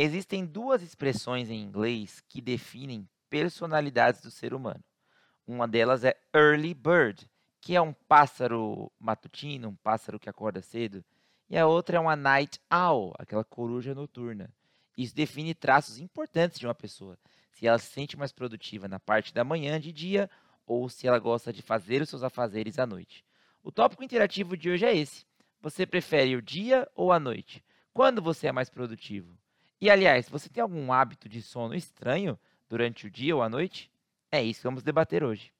Existem duas expressões em inglês que definem personalidades do ser humano. Uma delas é early bird, que é um pássaro matutino, um pássaro que acorda cedo, e a outra é uma night owl, aquela coruja noturna. Isso define traços importantes de uma pessoa, se ela se sente mais produtiva na parte da manhã de dia ou se ela gosta de fazer os seus afazeres à noite. O tópico interativo de hoje é esse. Você prefere o dia ou a noite? Quando você é mais produtivo? E aliás, você tem algum hábito de sono estranho durante o dia ou a noite? É isso que vamos debater hoje.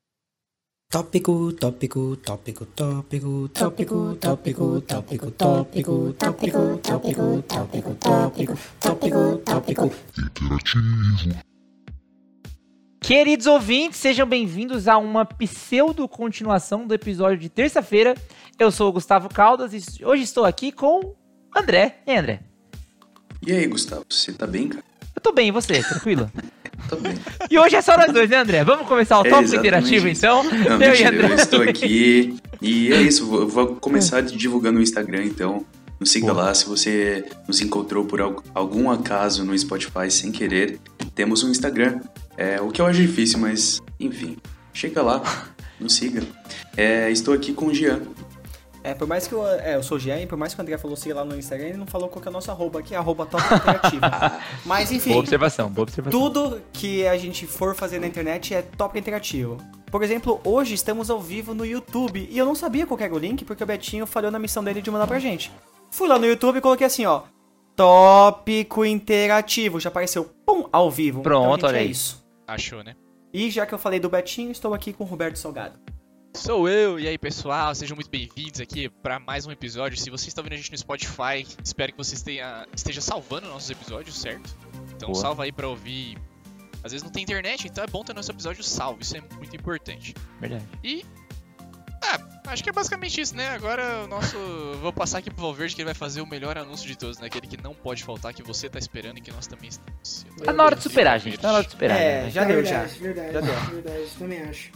Tópico, tópico, tópico, tópico, tópico, tópico, tópico, tópico, tópico, tópico, tópico, tópico, tópico, tópico, interativo. Queridos ouvintes, sejam bem-vindos a uma pseudo continuação do episódio de terça-feira. Eu sou o Gustavo Caldas e hoje estou aqui com André. E André? E aí, Gustavo, você tá bem, cara? Eu tô bem, e você? Tranquilo? tô bem. E hoje é só nós dois, né, André? Vamos começar o é, tópico interativo, então? Não, eu, mentira, eu estou aqui. E é isso, vou, vou começar divulgando o Instagram, então. Nos siga lá, se você nos encontrou por algum acaso no Spotify sem querer, temos um Instagram. É, o que eu acho difícil, mas enfim. Chega lá, nos siga. É, estou aqui com o Jean. É, por mais que eu, é, eu sou o Jean, por mais que o André falou siga lá no Instagram, ele não falou qual que é a nossa arroba aqui, arroba top interativo. Mas enfim. Boa observação, boa observação. Tudo que a gente for fazer na internet é top interativo. Por exemplo, hoje estamos ao vivo no YouTube e eu não sabia qual era o link porque o Betinho falhou na missão dele de mandar pra gente. Fui lá no YouTube e coloquei assim, ó. Tópico interativo. Já apareceu, pum, ao vivo. Pronto, então, olha é isso. Achou, né? E já que eu falei do Betinho, estou aqui com o Roberto Salgado. Sou eu, e aí pessoal, sejam muito bem-vindos aqui para mais um episódio. Se você está vendo a gente no Spotify, espero que você esteja, esteja salvando nossos episódios, certo? Então Boa. salva aí para ouvir. Às vezes não tem internet, então é bom ter nosso episódio salvo, isso é muito importante. Verdade. E. Ah, acho que é basicamente isso, né? Agora o nosso. Vou passar aqui pro Valverde que ele vai fazer o melhor anúncio de todos, né? Aquele que não pode faltar, que você tá esperando e que nós também estamos. Tá na hora de superar, gente. Tá na hora de superar. É, né? já deu, já. Verdade, já deu. verdade, também acho.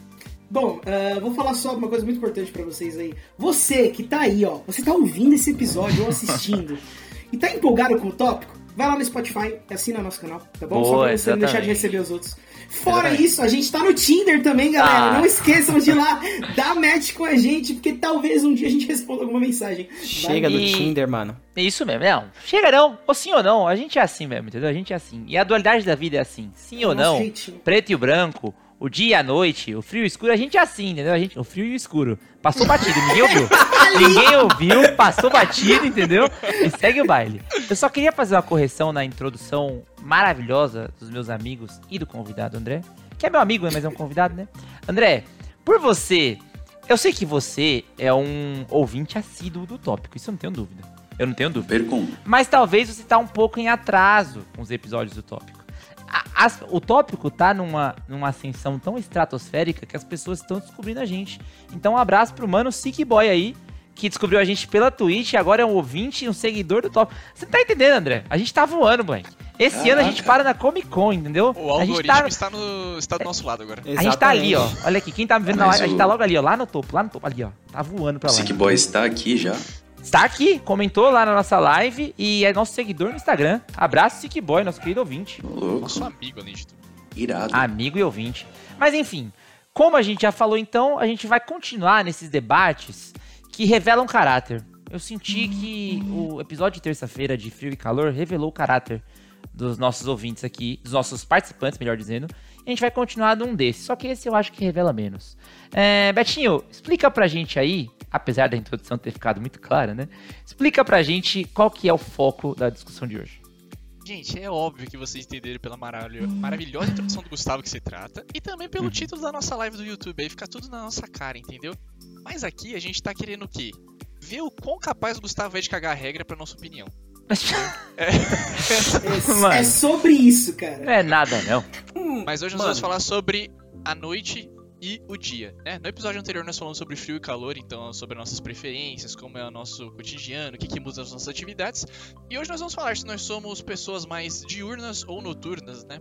Bom, uh, vou falar só uma coisa muito importante para vocês aí. Você que tá aí, ó, você tá ouvindo esse episódio ou assistindo e tá empolgado com o tópico, vai lá no Spotify e assina nosso canal, tá bom? Boa, só pra você exatamente. não deixar de receber os outros. Fora exatamente. isso, a gente tá no Tinder também, galera. Ah. Não esqueçam de ir lá dar match com a gente, porque talvez um dia a gente responda alguma mensagem. Chega do Tinder, mano. Isso mesmo, não. Chega não, ou sim ou não. A gente é assim mesmo, entendeu? A gente é assim. E a dualidade da vida é assim. Sim é ou não, jeitinho. preto e branco, o dia e a noite, o frio e o escuro, a gente é assim, entendeu? A gente, o frio e o escuro. Passou batido, ninguém ouviu. ninguém ouviu, passou batido, entendeu? E segue o baile. Eu só queria fazer uma correção na introdução maravilhosa dos meus amigos e do convidado André, que é meu amigo, mas é um convidado, né? André, por você, eu sei que você é um ouvinte assíduo do tópico, isso eu não tenho dúvida. Eu não tenho dúvida. Pergunta. Mas talvez você tá um pouco em atraso com os episódios do tópico a, a, o tópico tá numa, numa ascensão tão estratosférica que as pessoas estão descobrindo a gente. Então, um abraço pro mano Sick Boy aí, que descobriu a gente pela Twitch, agora é um ouvinte e um seguidor do top. Você tá entendendo, André? A gente tá voando, moleque. Esse ano a gente para na Comic Con, entendeu? O algoritmo tá... está, no, está do nosso lado agora. Exatamente. A gente tá ali, ó. Olha aqui, quem tá me vendo Mas na live, o... a gente tá logo ali, ó. Lá no topo, lá no topo, ali, ó. Tá voando pra lá. O Sick Boy está aqui já. Está aqui, comentou lá na nossa live e é nosso seguidor no Instagram. Abraço, Sick Boy, nosso querido ouvinte. Louco. Nosso amigo, além de tudo. Irado. Amigo e ouvinte. Mas enfim, como a gente já falou então, a gente vai continuar nesses debates que revelam caráter. Eu senti que o episódio de terça-feira de Frio e Calor revelou o caráter dos nossos ouvintes aqui, dos nossos participantes, melhor dizendo. A gente vai continuar num desses, só que esse eu acho que revela menos. É, Betinho, explica pra gente aí apesar da introdução ter ficado muito clara, né? Explica pra gente qual que é o foco da discussão de hoje. Gente, é óbvio que vocês entenderam pela maravilhosa introdução do Gustavo que se trata e também pelo uhum. título da nossa live do YouTube, aí fica tudo na nossa cara, entendeu? Mas aqui a gente tá querendo o quê? Ver o quão capaz o Gustavo é de cagar a regra pra nossa opinião. É. Sobre isso, cara. Não é nada, não. Mas hoje nós Mano. vamos falar sobre a noite e o dia. Né? No episódio anterior nós falamos sobre frio e calor, então sobre nossas preferências, como é o nosso cotidiano, o que, que muda as nossas atividades. E hoje nós vamos falar se nós somos pessoas mais diurnas ou noturnas, né?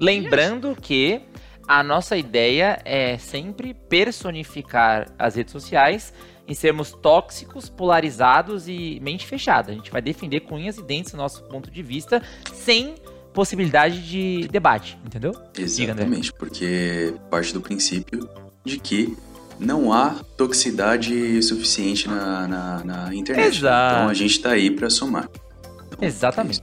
Lembrando que a nossa ideia é sempre personificar as redes sociais em sermos tóxicos, polarizados e mente fechada. A gente vai defender com unhas e dentes o nosso ponto de vista sem possibilidade de debate, entendeu? Diga, André. Exatamente, porque parte do princípio de que não há toxicidade suficiente na, na, na internet. Exato. Então a gente tá aí pra somar. Então, Exatamente.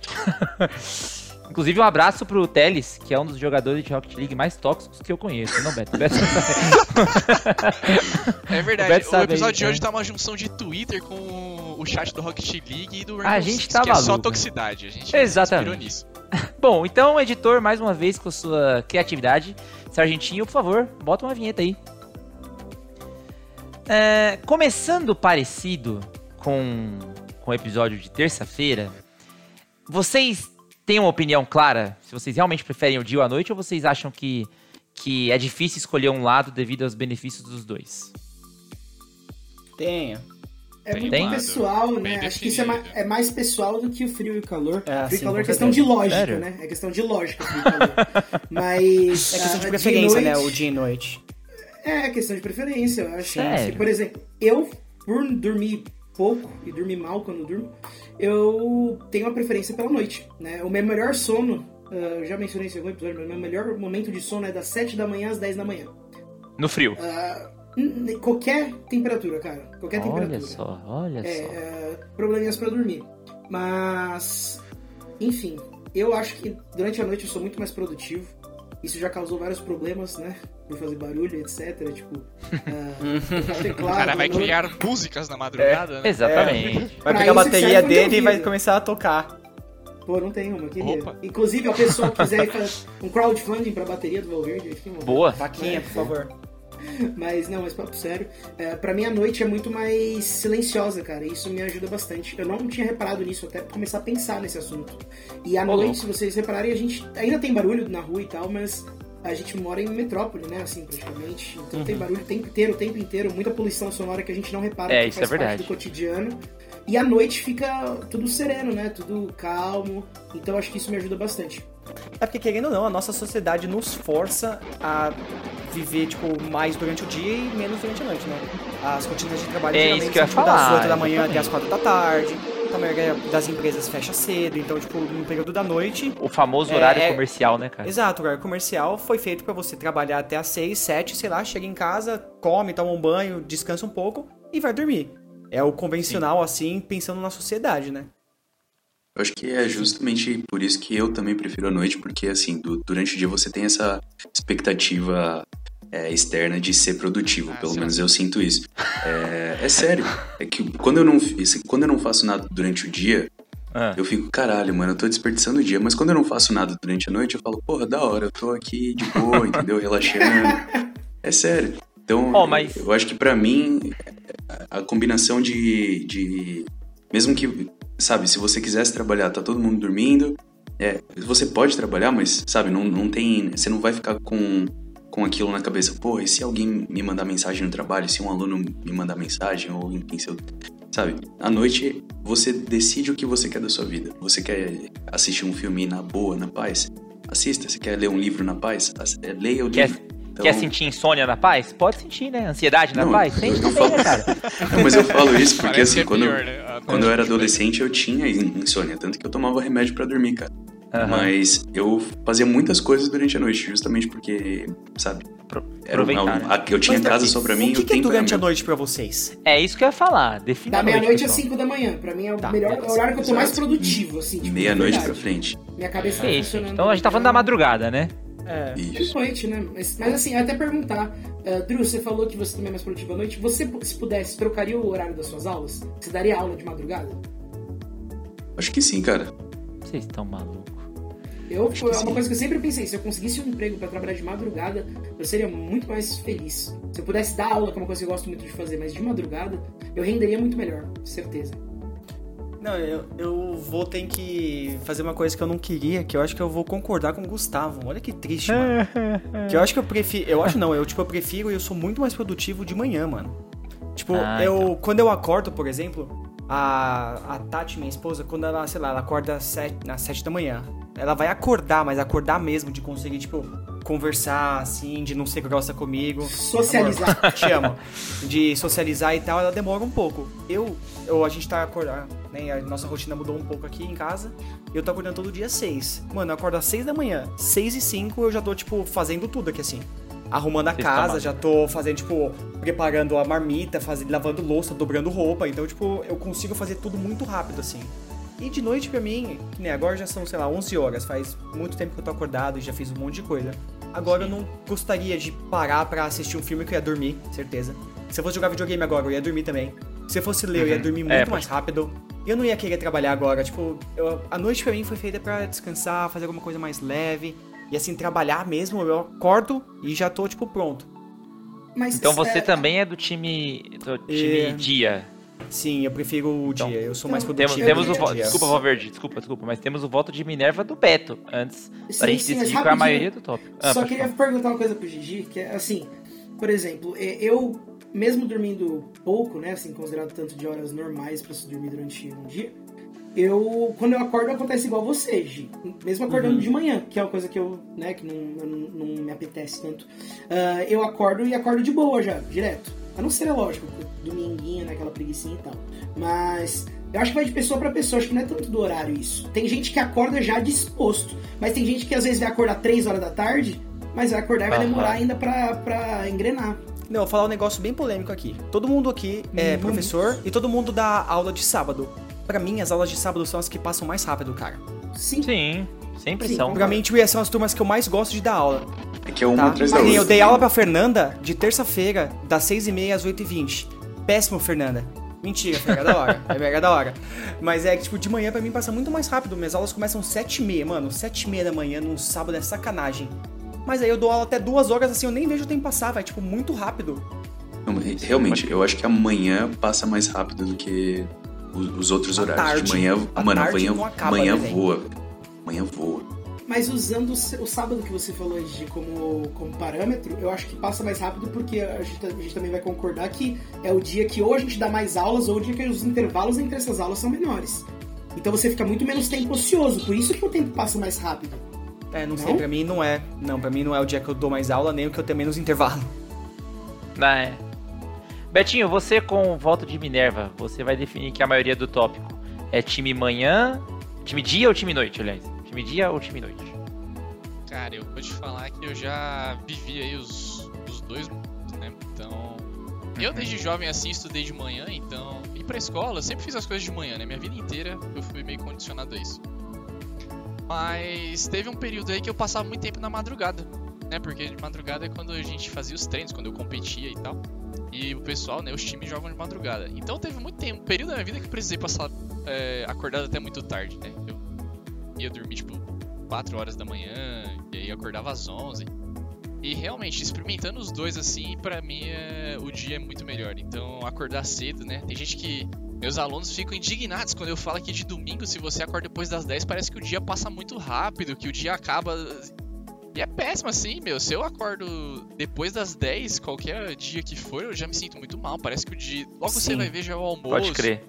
é. Inclusive, um abraço pro Teles, que é um dos jogadores de Rocket League mais tóxicos que eu conheço. Não, Beto. Beto É O verdade, Beto o, sabe episódio aí, de hoje né? tá uma junção de Twitter com o chat do Rocket League e do A Rainbow gente Six, tá que é só maluco. toxicidade. A gente Exatamente. nisso. Bom, então, editor, mais uma vez com sua criatividade. Sargentinho, por favor, bota uma vinheta aí. É, começando parecido com, com o episódio de terça-feira, vocês têm uma opinião clara? Se vocês realmente preferem o dia ou a noite, ou vocês acham que, que é difícil escolher um lado devido aos benefícios dos dois? Tenho. É Tem muito um lado pessoal, bem né? Acho que isso é mais, definido. é mais pessoal do que o frio e o calor. É, frio e calor é questão de lógica, Sério? né? É questão de lógica, frio e calor. Mas. É questão de preferência, né? noite- O dia e noite. É questão de preferência. Eu acho Sério? que, por exemplo, eu, por dormir pouco e dormir mal quando durmo, eu tenho uma preferência pela noite. Né? O meu melhor sono, eu já mencionei isso em algum episódio, mas o meu melhor momento de sono é das 7 da manhã às 10 da manhã. No frio. N- qualquer temperatura, cara. Qualquer temperatura. Olha só, olha É, só. é, probleminhas pra dormir. Mas, enfim, eu acho que durante a noite eu sou muito mais produtivo. Isso já causou vários problemas, né? Por fazer barulho, etc. Tipo, ah, tocar O teclado. cara vai no- criar músicas na madrugada, né? Exatamente. Vai Pra pegar a bateria dele e vai começar a tocar. Pô, não tem uma, queria. Opa. Inclusive, a pessoa que quiser fazer um crowdfunding pra bateria do Valverde, uma- Boa. Vaquinha, por favor. Mas não, mas papo sério. É, pra mim a noite é muito mais silenciosa, cara. E isso me ajuda bastante. Eu não tinha reparado nisso até começar a pensar nesse assunto. E à noite, louco. se vocês repararem, a gente ainda tem barulho na rua e tal, mas a gente mora em metrópole, né? Assim, praticamente. Então tem barulho o tempo inteiro, o tempo inteiro, muita poluição sonora que a gente não repara É, que isso faz é parte do cotidiano. E à noite fica tudo sereno, né? Tudo calmo. Então acho que isso me ajuda bastante. É porque, querendo ou não, a nossa sociedade nos força a viver, tipo, mais durante o dia e menos durante a noite, né? As rotinas de trabalho É geralmente são tipo, das falar, 8 da manhã até exatamente. as 4 da tarde. Então, a maioria das empresas fecha cedo. Então, tipo, no período da noite... O famoso É, horário é- comercial, né, cara? Exato, o horário comercial foi feito pra você trabalhar até as 6, 7, sei lá, chega em casa, come, toma um banho, descansa um pouco e vai dormir. É o convencional, assim, pensando na sociedade, né? Eu acho que é justamente por isso que eu também prefiro a noite, porque assim, du- durante o dia você tem essa expectativa é, externa de ser produtivo, Ah, pelo sim. menos eu sinto isso. É, é sério, é que quando eu, não, quando eu não faço nada durante o dia, Ah. eu fico, caralho, mano, eu tô desperdiçando o dia, mas quando eu não faço nada durante a noite, eu falo, porra, da hora, eu tô aqui de boa, entendeu? Relaxando. É sério. Então, Ó, mas- eu acho que pra mim, a a combinação de, de. Mesmo que, sabe, se você quisesse trabalhar, tá todo mundo dormindo. É, você pode trabalhar, mas, sabe, não, não tem. Você não vai ficar com, com aquilo na cabeça. Pô, e se alguém me mandar mensagem no trabalho? Se um aluno me mandar mensagem? Ou enfim, se eu. Sabe, à noite você decide o que você quer da sua vida. Você quer assistir um filme na boa, na paz? Assista. Você quer ler um livro na paz? É, Leia o Quer- livro. Então- Quer sentir insônia na paz? Pode sentir, né? Ansiedade na Não, paz? Sente também, falo- né, cara? Não, mas eu falo isso porque Parece assim, é quando, pior, né? A quando eu era adolescente eu tinha in- insônia, tanto que eu tomava remédio pra dormir, cara. Aham. Mas eu fazia muitas coisas durante a noite, justamente porque, sabe, era um- aproveitar, né? a- eu tinha Mas, casa só pra mim O e que, o que é durante a meu. noite pra vocês? É isso que eu ia falar. Defina Da meia-noite às pessoal. 5 da manhã. Pra mim é o Tá, melhor o horário que eu tô mais produtivo, assim. Tipo, Meia-noite pra frente. Minha cabeça tá É isso. funcionando. Então a gente tá falando da madrugada, né? É. Isso. Noite, né? Mas, mas assim, até perguntar. Uh, Drew, você falou que você também é mais produtivo à noite. Você, se pudesse, trocaria o horário das suas aulas? Você daria aula de madrugada? Acho que sim, cara. Vocês estão malucos. Eu, Acho foi que uma sim. coisa que eu sempre pensei. Se eu conseguisse um emprego pra trabalhar de madrugada, eu seria muito mais feliz. Se eu pudesse dar aula, que é uma coisa que eu gosto muito de fazer, mas de madrugada, eu renderia muito melhor, certeza. Não, eu, eu vou ter que fazer uma coisa que eu não queria, que eu acho que eu vou concordar com o Gustavo. Olha que triste, mano. que eu acho que eu prefiro. Eu acho não, eu tipo, eu prefiro e eu sou muito mais produtivo de manhã, mano. Tipo, Ah, eu. então. Quando eu acordo, por exemplo, a, a Tati, minha esposa, quando ela, sei lá, ela acorda às sete, às sete da manhã. Ela vai acordar, mas acordar mesmo, de conseguir, tipo, conversar, assim, de não ser grossa comigo. Socializar. Amor, te amo. De socializar e tal, ela demora um pouco. Eu, eu a gente tá acordando, né? A nossa rotina mudou um pouco aqui em casa. Eu tô acordando todo dia às 6. Mano, eu acordo às 6 da manhã. 6 e 5 eu já tô, tipo, fazendo tudo aqui assim. Arrumando a Vocês casa, já tô fazendo, tipo, preparando a marmita, fazendo, lavando louça, dobrando roupa. Então, tipo, eu consigo fazer tudo muito rápido, assim. E de noite pra mim, nem agora já são, sei lá, 11 horas. Faz muito tempo que eu tô acordado e já fiz um monte de coisa. Agora eu não gostaria de parar pra assistir um filme que eu ia dormir, certeza. Se eu fosse jogar videogame agora, eu ia dormir também. Se eu fosse ler, eu ia dormir muito É, mais rápido. Eu não ia querer trabalhar agora. Tipo, eu- a noite pra mim foi feita pra descansar, fazer alguma coisa mais leve. E assim, trabalhar mesmo, eu acordo e já tô, tipo, pronto. Mas, Então você é, também é do time, do time É. dia. Sim, eu prefiro o Então, dia. Eu sou mais então, Temos, produtivo. temos o no voto. dia. Desculpa, Valverde, desculpa, desculpa, mas temos o voto de Minerva do Beto antes Sim, da gente sim, decidir qual é a maioria do tópico. Ah, Só queria falar. perguntar uma coisa pro Gigi, que é assim, por exemplo, é, eu, mesmo dormindo pouco, né, assim, considerado tanto de horas normais pra se dormir durante um dia, eu, quando eu acordo, acontece igual você, Gigi. Mesmo acordando de manhã, que é uma coisa que eu, né, que não, não, não me apetece tanto. Ah, eu acordo e acordo de boa já, direto. A não ser, é lógico, dominguinho, né, aquela preguicinha e tal. Mas eu acho que vai de pessoa pra pessoa, acho que não é tanto do horário isso. Tem gente que acorda já disposto, mas tem gente que às vezes vai acordar 3 horas da tarde, mas vai acordar e vai demorar ainda pra, pra engrenar. Não, eu vou falar um negócio bem polêmico aqui. Todo mundo aqui é Hum, professor e todo mundo dá aula de sábado. Pra mim, as aulas de sábado são as que passam mais rápido, cara. Sim. Sim, sempre Sim, são. Pra mim, tipo, são as turmas que eu mais gosto de dar aula. É que é uma Tá? atrás da nem outra. eu dei aula pra Fernanda de terça-feira, das 6h30 às 8h20. Péssimo, Fernanda. Mentira, foi mega da hora. É mega da hora. Mas é que, tipo, de manhã pra mim passa muito mais rápido. Minhas aulas começam 7h30, mano. 7h30 da manhã, num sábado é sacanagem. Mas aí eu dou aula até duas horas, assim, eu nem vejo o tempo passar, vai, tipo, muito rápido. Não, re- realmente, eu acho que amanhã passa mais rápido do que os, os outros A horários. tarde. de manhã, A mano, tarde amanhã, não acaba, amanhã né, velho? voa. Amanhã voa. Mas usando o sábado que você falou de como, como parâmetro, eu acho que passa mais rápido porque a gente, a gente também vai concordar que é o dia que ou a gente dá mais aulas ou o dia que os intervalos entre essas aulas são menores. Então você fica muito menos tempo ocioso, por isso que o tempo passa mais rápido. É, não, sei, Não? pra mim não é. Não, pra mim não é o dia que eu dou mais aula, nem o que eu tenho menos intervalo. Ah, é. Betinho, você com o voto de Minerva, você vai definir que a maioria do tópico é time manhã, time dia ou time noite, aliás? Time dia ou time noite? Cara, eu vou te falar que eu já vivi aí os, os dois mundos, né? Então. Eu Uhum. desde jovem assim estudei de manhã, então. Ir pra escola, eu sempre fiz as coisas de manhã, né? Minha vida inteira eu fui meio condicionado a isso. Mas teve um período aí que eu passava muito tempo na madrugada, né? Porque de madrugada é quando a gente fazia os treinos, quando eu competia e tal. E o pessoal, né? Os times jogam de madrugada. Então teve muito tempo, um período da minha vida que eu precisei passar é, acordado até muito tarde, né? Eu ia dormir, tipo, 4 horas da manhã, e aí acordava às 11. E realmente, experimentando os dois assim, pra mim é... o dia é muito melhor. Então, acordar cedo, né? Tem gente que. Meus alunos ficam indignados quando eu falo que de domingo, se você acorda depois das 10, parece que o dia passa muito rápido, que o dia acaba. E é péssimo assim, meu. Se eu acordo depois das 10, qualquer dia que for, eu já me sinto muito mal. Parece que o dia. Logo você Sim. vai ver já é o almoço. Pode crer.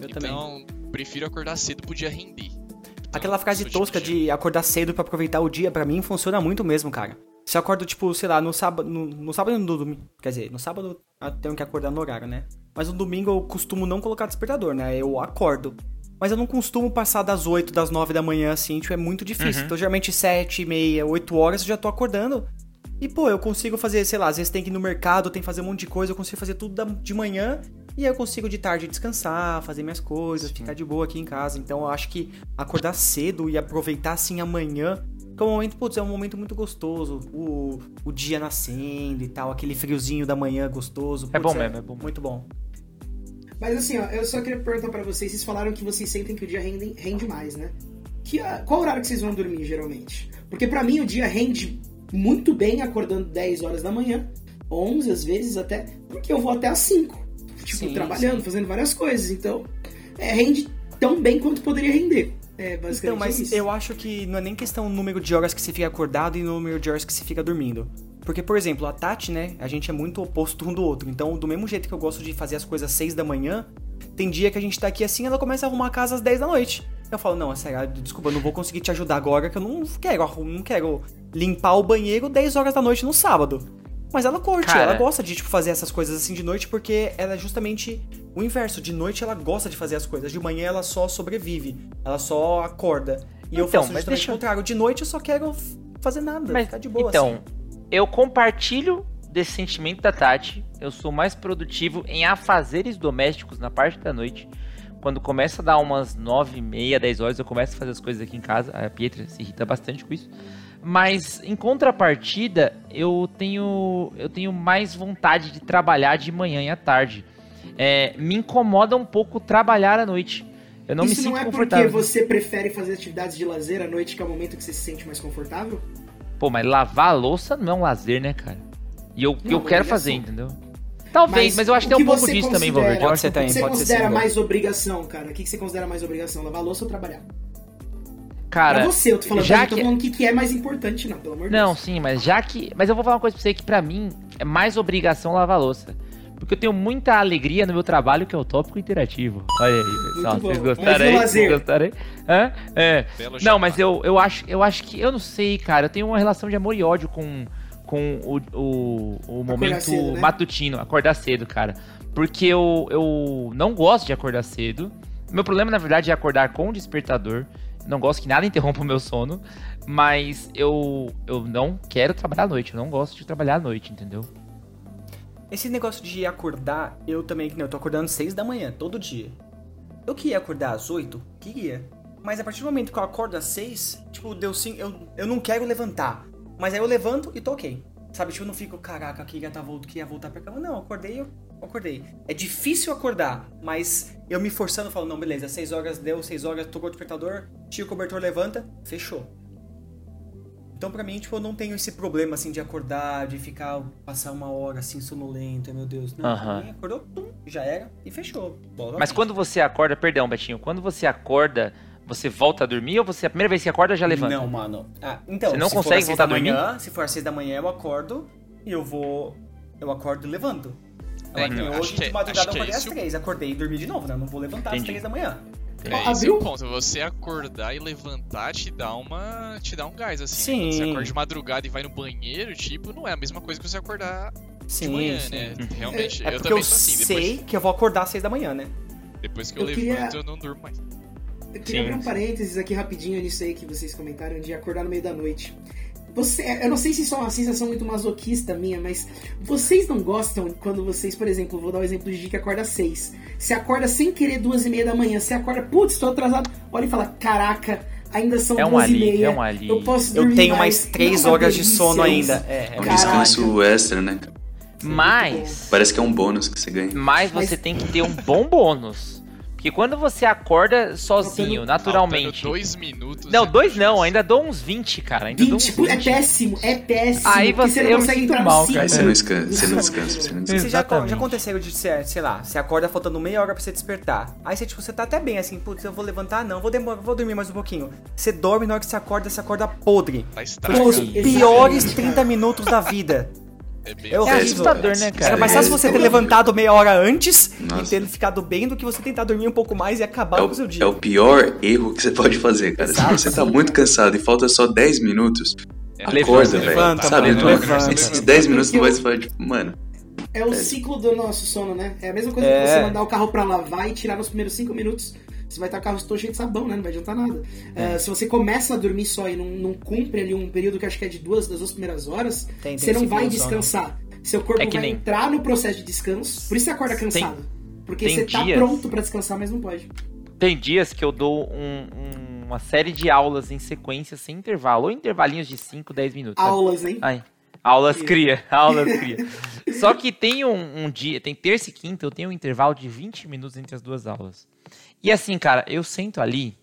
Eu também. então, prefiro acordar cedo pro dia render. Então, Aquela frase sou tosca de acordar cedo pra aproveitar o dia, pra mim, funciona muito mesmo, cara. Se eu acordo, tipo, sei lá, no sábado. No, no sábado e no domingo. Quer dizer, no sábado eu tenho que acordar no horário, né? Mas no domingo eu costumo não colocar despertador, né? Eu acordo. Mas eu não costumo passar das 8, das 9 da manhã, assim, tipo, é muito difícil. Então, geralmente 7, meia, 8 horas eu já tô acordando. E, pô, eu consigo fazer, sei lá, às vezes tem que ir no mercado, tem que fazer um monte de coisa, eu consigo fazer tudo de manhã. E aí eu consigo de tarde descansar, fazer minhas coisas, ficar de boa aqui em casa. Então eu acho que acordar cedo e aproveitar assim amanhã, que é um momento, putz, é um momento muito gostoso. O, o dia nascendo e tal, aquele friozinho da manhã gostoso. É putz, bom mesmo, é bom. Muito bom. Mas assim, ó, eu só queria perguntar pra vocês, vocês falaram que vocês sentem que o dia rende, rende mais, né? Que, ah, qual horário que vocês vão dormir, geralmente? Porque pra mim o dia rende muito bem acordando 10 horas da manhã, 11 às vezes até, porque eu vou até às 5. Tipo, Sim, trabalhando, sim. fazendo várias coisas. Então, é, rende tão bem quanto poderia render. É, basicamente Então, mas isso. eu acho que não é nem questão do número de horas que você fica acordado e número de horas que você fica dormindo. Porque, por exemplo, a Tati, né, a gente é muito oposto um do outro. Então, do mesmo jeito que eu gosto de fazer as coisas às 6 da manhã, tem dia que a gente tá aqui assim ela começa a arrumar a casa às 10 da noite. Eu falo, não, é sério, desculpa, eu não vou conseguir te ajudar agora, que eu não quero, não quero limpar o banheiro 10 horas da noite no sábado. Mas ela curte, Cara. ela gosta de, tipo, fazer essas coisas assim de noite, porque ela é justamente o inverso. De noite ela gosta de fazer as coisas, de manhã ela só sobrevive, ela só acorda. E eu Então, faço mas justamente deixa eu- o contrário. De noite eu só quero fazer nada, Mas, ficar de boa, então, assim. eu compartilho desse sentimento da Tati. Eu sou mais produtivo em afazeres domésticos na parte da noite. Quando começa a dar umas 9 e meia, 10 horas, eu começo a fazer as coisas aqui em casa. A Pietra se irrita bastante com isso. Mas, em contrapartida, eu tenho, eu tenho mais vontade de trabalhar de manhã e à tarde. É, me incomoda um pouco trabalhar à noite. Eu não Isso me sinto não é confortável. porque você prefere fazer atividades de lazer à noite, que é o momento que você se sente mais confortável? Pô, mas lavar a louça não é um lazer, né, cara? E eu, Não, eu mas quero fazer, entendeu? Talvez, mas, eu acho que o tem um pouco você disso também, considera- Valverde. Pode ser O que também, você pode ser considera sim, mais obrigação, cara? O que que você considera mais obrigação? Lavar louça ou trabalhar? Cara, pra você, eu tô falando, já eu não tô que- falando o que, que é mais importante, não, pelo amor de Não, Deus. sim, mas já que. Mas eu vou falar uma coisa pra você que pra mim é mais obrigação lavar louça. Porque eu tenho muita alegria no meu trabalho, que é o tópico interativo. Olha aí, pessoal. Vocês gostaram aí? Vocês gostaram aí? Hã? É. Belo Não, chamado. mas eu, eu, acho, eu acho que. Eu não sei, cara. Eu tenho uma relação de amor e ódio com, com o, o, o momento cedo, né? matutino, acordar cedo, cara. Porque eu, eu não gosto de acordar cedo. Meu problema, na verdade, é acordar com o despertador. Não gosto que nada interrompa o meu sono. Mas eu, eu não quero trabalhar à noite. Eu não gosto de trabalhar à noite, entendeu? Esse negócio de acordar, eu também, nem eu tô acordando 6 da manhã, todo dia. Eu queria acordar às 8? Queria. Mas a partir do momento que eu acordo às 6, tipo, deu sim, eu, eu não quero levantar. Mas aí eu levanto e tô ok. Sabe, tipo, eu não fico, caraca, queria, tá, vol- queria voltar pra cama. Não, acordei, eu acordei. É difícil acordar, mas eu me forçando, falo, não, beleza, 6 horas deu, 6 horas, tocou o despertador, tira o cobertor, levanta, fechou. Então, pra mim, tipo, eu não tenho esse problema, assim, de acordar, de ficar, passar uma hora, assim, sonolento, meu Deus. Não, mim, acordou, pum, já era, e fechou. Bola Mas quando você acorda, perdão, Betinho, quando você acorda, você volta a dormir ou você a primeira vez que acorda já levanta? Não, mano. Ah, então, Você não consegue voltar da a dormir? manhã, Se for às seis da manhã, eu acordo e eu vou... Eu acordo e levanto. É, Agora, que então, acho hoje, que é- de madrugada, que eu é acordei às esse o- três. Acordei e dormi de novo, né? Eu não vou levantar às Entendi. três da manhã. É, esse é o ponto. Você acordar e levantar te dá uma. te dá um gás, assim. Sim. Quando você acorda de madrugada e vai no banheiro, tipo, não é a mesma coisa que você acordar Sim, de manhã, sim. né? Realmente. É eu porque também eu sou assim. sei Depois, que eu vou acordar às seis da manhã, né? depois que eu, Eu queria- levanto, eu não durmo mais. Eu queria Sim. abrir um parênteses aqui rapidinho nisso aí que vocês comentaram de acordar no meio da noite. Você, eu não sei se isso é uma sensação muito masoquista minha, mas vocês não gostam quando vocês, por exemplo, vou dar o exemplo de dia que acorda às seis. Você acorda sem querer duas e meia da manhã, você acorda, putz, tô atrasado. Olha e fala, caraca, ainda são É um duas e alívio, meia. é um alívio. Eu posso Eu tenho mais. mais três Não, uma horas de sono ainda. É, É um descanso extra, né? cara? Mas, Parece que é um bônus que você ganha. mas Mas- você tem que ter um bom bônus. Porque quando você acorda sozinho, Faltando- naturalmente. Faltando dois minutos. Não, dois não, ainda dou uns 20, cara. Ainda dou uns 20, é 20. péssimo, é péssimo. Aí porque você- não consegue entrar mal, cara. Aí você não descansa, você não descansa, você não descansa. Você já, já aconteceu de, sei sei lá, você acorda faltando meia hora pra você despertar. Aí você, tipo, você tá até bem assim, putz, eu vou levantar, não, vou, demorar, vou dormir mais um pouquinho. Você dorme na hora que você acorda, você acorda podre. Tá Os estragado. Exatamente, piores cara. 30 minutos da vida. É, bem É É assustador, né, cara? Era mais fácil você ter levantado meia hora antes e Nossa. ter ficado bem do que você tentar dormir um pouco mais e acabar É com o seu o, dia. é o pior erro que você pode fazer, cara. Exato, Se você tá muito cansado e falta só 10 minutos, É, acorda, velho. levanta, Sabe? mano, Não- levanta. Esses 10 minutos não vai ser, tipo, mano. É o ciclo do nosso sono, né? É a mesma coisa É. que você mandar o carro pra lavar e tirar nos primeiros 5 minutos. Você vai estar o carro todo cheio de sabão, né? Não vai adiantar nada. É, se você começa a dormir só e não, não cumpre ali um período que acho que é de duas das duas primeiras horas, Tem- tem você não ciclo vai descansar. Seu corpo É que vai nem- entrar no processo de descanso. Por isso você acorda cansado. porque tem você tá dias- pronto pra descansar, mas não pode. Tem dias que eu dou um- um- uma série de aulas em sequência sem intervalo, ou intervalinhos de 5, 10 minutos. Aulas, né? Ai, aulas cria, aulas cria. Só que tem um, um dia, tem terça e quinta, eu tenho um intervalo de 20 minutos entre as duas aulas. E assim, cara, eu sento ali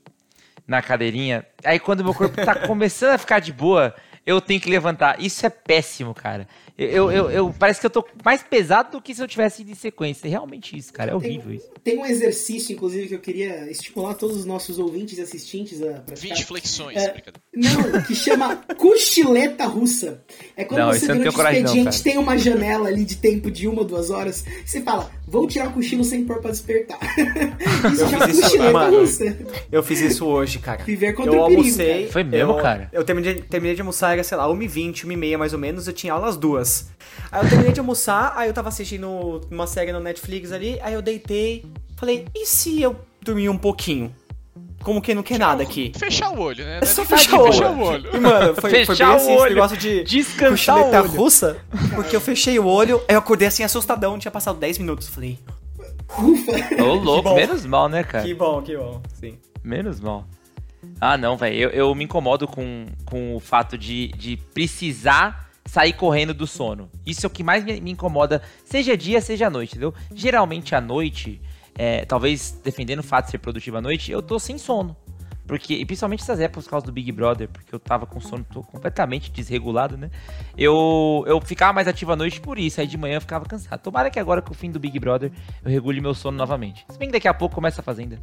na cadeirinha, aí quando meu corpo tá começando a ficar de boa, eu tenho que levantar. Isso é péssimo, cara. Eu, eu, eu- parece que eu tô mais pesado do que se eu tivesse ido em sequência. É realmente isso, cara. É horrível isso. Tem um exercício, inclusive, que eu queria estimular todos os nossos ouvintes e assistentes a praticar. 20 flexões, É. brincadeira. Não, que chama cochileta russa. É quando Não, você eu não durante o coragem não, expediente cara. tem uma janela ali de tempo de uma, duas horas. Você fala, vou tirar o cochilo sem pôr pra despertar. Isso chama fiz isso, cochileta mano. russa. Eu fiz isso hoje, cara. Viver contra eu o perigo, almocei. cara. Foi mesmo, eu, cara? Eu terminei, terminei de almoçar, era, sei lá, 1h20, 1h30 mais ou menos, eu tinha aula às Aí eu terminei de almoçar, aí eu tava assistindo uma série no Netflix ali, aí eu deitei, falei, e se eu dormir um pouquinho? Como quem não quer nada aqui? Fechar o olho, né? É só fechar o olho. Fechar o olho. E, mano, foi, foi bem assim, esse negócio de Descansar o olho. russa, porque eu fechei o olho, aí eu acordei assim assustadão, tinha passado 10 minutos. Falei, Ufa. Ô, louco, menos mal, né, cara? que bom, que bom, sim. Menos mal. Ah, não, velho. Eu, eu me incomodo com, com o fato de, de precisar sair correndo do sono. Isso é o que mais me, me incomoda, seja dia, seja noite, entendeu? Geralmente à noite, é, talvez defendendo o fato de ser produtivo à noite, eu tô sem sono. Porque, e principalmente essas épocas por causa do Big Brother, porque eu tava com sono tô completamente desregulado, né? Eu, eu ficava mais ativo à noite por isso, aí de manhã eu ficava cansado. Tomara que agora com o fim do Big Brother eu regule meu sono novamente. Se bem que daqui a pouco começa a Fazenda.